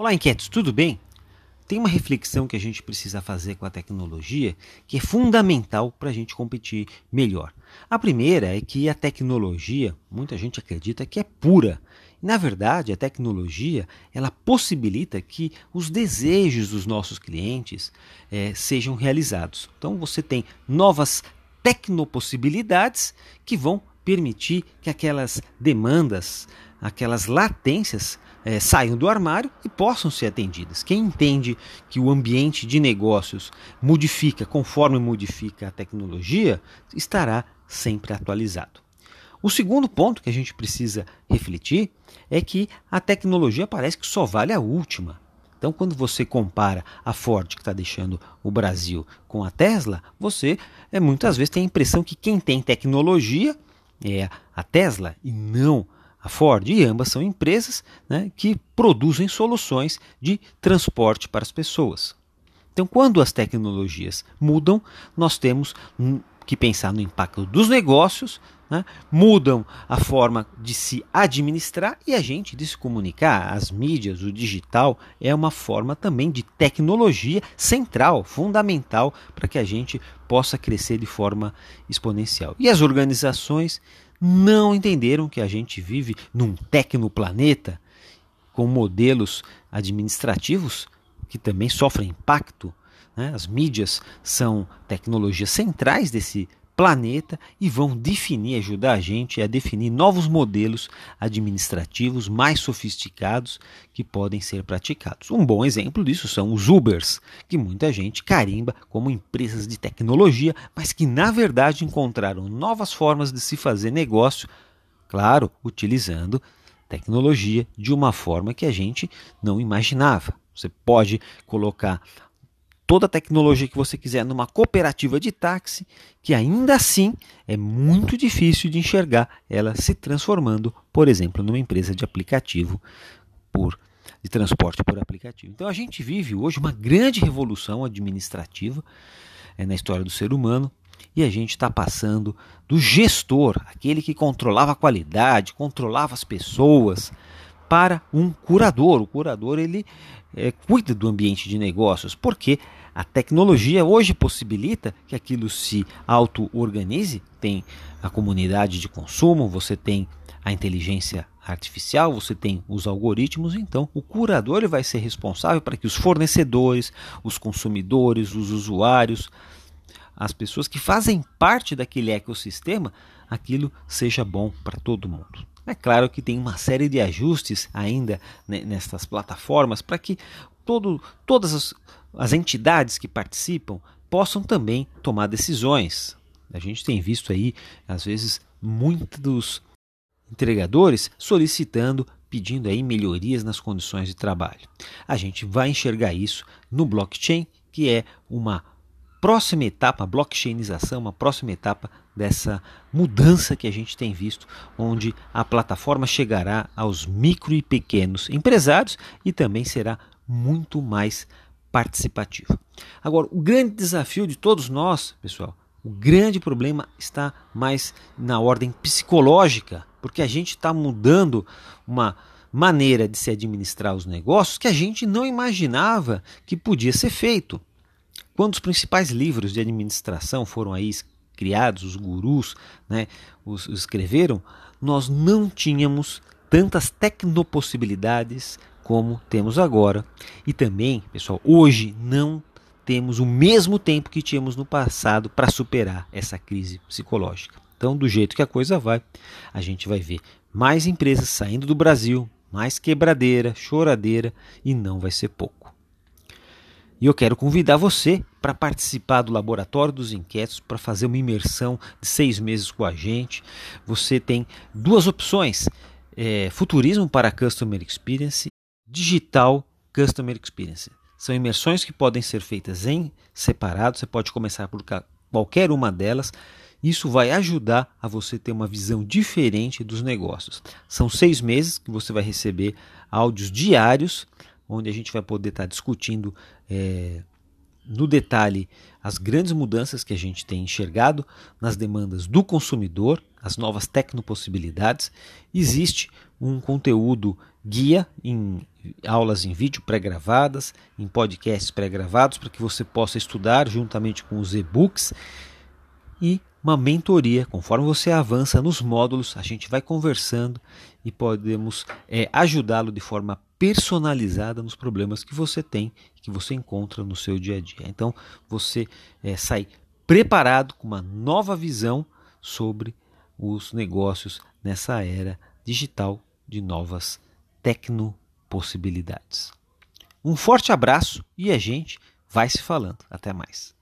Olá, inquietos, tudo bem? Tem uma reflexão que a gente precisa fazer com a tecnologia que é fundamental para a gente competir melhor. A primeira é que a tecnologia, muita gente acredita que é pura. Na verdade, a tecnologia ela possibilita que os desejos dos nossos clientes é, sejam realizados. Então você tem novas tecnopossibilidades que vão permitir que aquelas demandas, aquelas latências é, saiam do armário e possam ser atendidas. Quem entende que o ambiente de negócios modifica conforme modifica a tecnologia, estará sempre atualizado. O segundo ponto que a gente precisa refletir é que a tecnologia parece que só vale a última. Então, quando você compara a Ford, que está deixando o Brasil, com a Tesla, você é, muitas vezes tem a impressão que quem tem tecnologia é a Tesla e não a a Ford, e ambas são empresas né, que produzem soluções de transporte para as pessoas. Então, quando as tecnologias mudam, nós temos que pensar no impacto dos negócios, né, mudam a forma de se administrar e a gente de se comunicar. As mídias, o digital, é uma forma também de tecnologia central, fundamental para que a gente possa crescer de forma exponencial. E as organizações não entenderam que a gente vive num tecnoplaneta com modelos administrativos que também sofrem impacto. Né? As mídias são tecnologias centrais desse planeta e vão definir, ajudar a gente a definir novos modelos administrativos mais sofisticados que podem ser praticados. Um bom exemplo disso são os Ubers, que muita gente carimba como empresas de tecnologia, mas que na verdade encontraram novas formas de se fazer negócio, claro, utilizando tecnologia de uma forma que a gente não imaginava. Você pode colocar toda a tecnologia que você quiser numa cooperativa de táxi, que ainda assim é muito difícil de enxergar ela se transformando, por exemplo, numa empresa de aplicativo por de transporte por aplicativo. Então a gente vive hoje uma grande revolução administrativa é, na história do ser humano e a gente está passando do gestor, aquele que controlava a qualidade, controlava as pessoas, para um curador. O curador ele é, cuida do ambiente de negócios, porque a tecnologia hoje possibilita que aquilo se auto-organize. Tem a comunidade de consumo, você tem a inteligência artificial, você tem os algoritmos, então o curador vai ser responsável para que os fornecedores, os consumidores, os usuários, as pessoas que fazem parte daquele ecossistema, aquilo seja bom para todo mundo. É claro que tem uma série de ajustes ainda nestas plataformas para que todo, todas as, as entidades que participam possam também tomar decisões. A gente tem visto aí, às vezes, muitos entregadores solicitando, pedindo aí melhorias nas condições de trabalho. A gente vai enxergar isso no blockchain, que é uma próxima etapa, a blockchainização, uma próxima etapa dessa mudança que a gente tem visto, onde a plataforma chegará aos micro e pequenos empresários e também será muito mais participativa. Agora, o grande desafio de todos nós, pessoal, o grande problema está mais na ordem psicológica, porque a gente está mudando uma maneira de se administrar os negócios que a gente não imaginava que podia ser feito. Quando os principais livros de administração foram aí criados, os gurus né, os, os escreveram, nós não tínhamos tantas tecnopossibilidades como temos agora. E também, pessoal, hoje não temos o mesmo tempo que tínhamos no passado para superar essa crise psicológica. Então, do jeito que a coisa vai, a gente vai ver mais empresas saindo do Brasil, mais quebradeira, choradeira e não vai ser pouco. E eu quero convidar você para participar do Laboratório dos Inquietos, para fazer uma imersão de seis meses com a gente. Você tem duas opções: é, Futurismo para Customer Experience, Digital Customer Experience. São imersões que podem ser feitas em separado, você pode começar por qualquer uma delas. Isso vai ajudar a você ter uma visão diferente dos negócios. São seis meses que você vai receber áudios diários onde a gente vai poder estar discutindo é, no detalhe as grandes mudanças que a gente tem enxergado nas demandas do consumidor, as novas tecnopossibilidades. Existe um conteúdo guia em aulas em vídeo pré-gravadas, em podcasts pré-gravados, para que você possa estudar juntamente com os e-books e uma mentoria. Conforme você avança nos módulos, a gente vai conversando e podemos é, ajudá-lo de forma personalizada nos problemas que você tem, que você encontra no seu dia a dia. Então você é, sai preparado com uma nova visão sobre os negócios nessa era digital de novas tecnopossibilidades. Um forte abraço e a gente vai se falando. Até mais.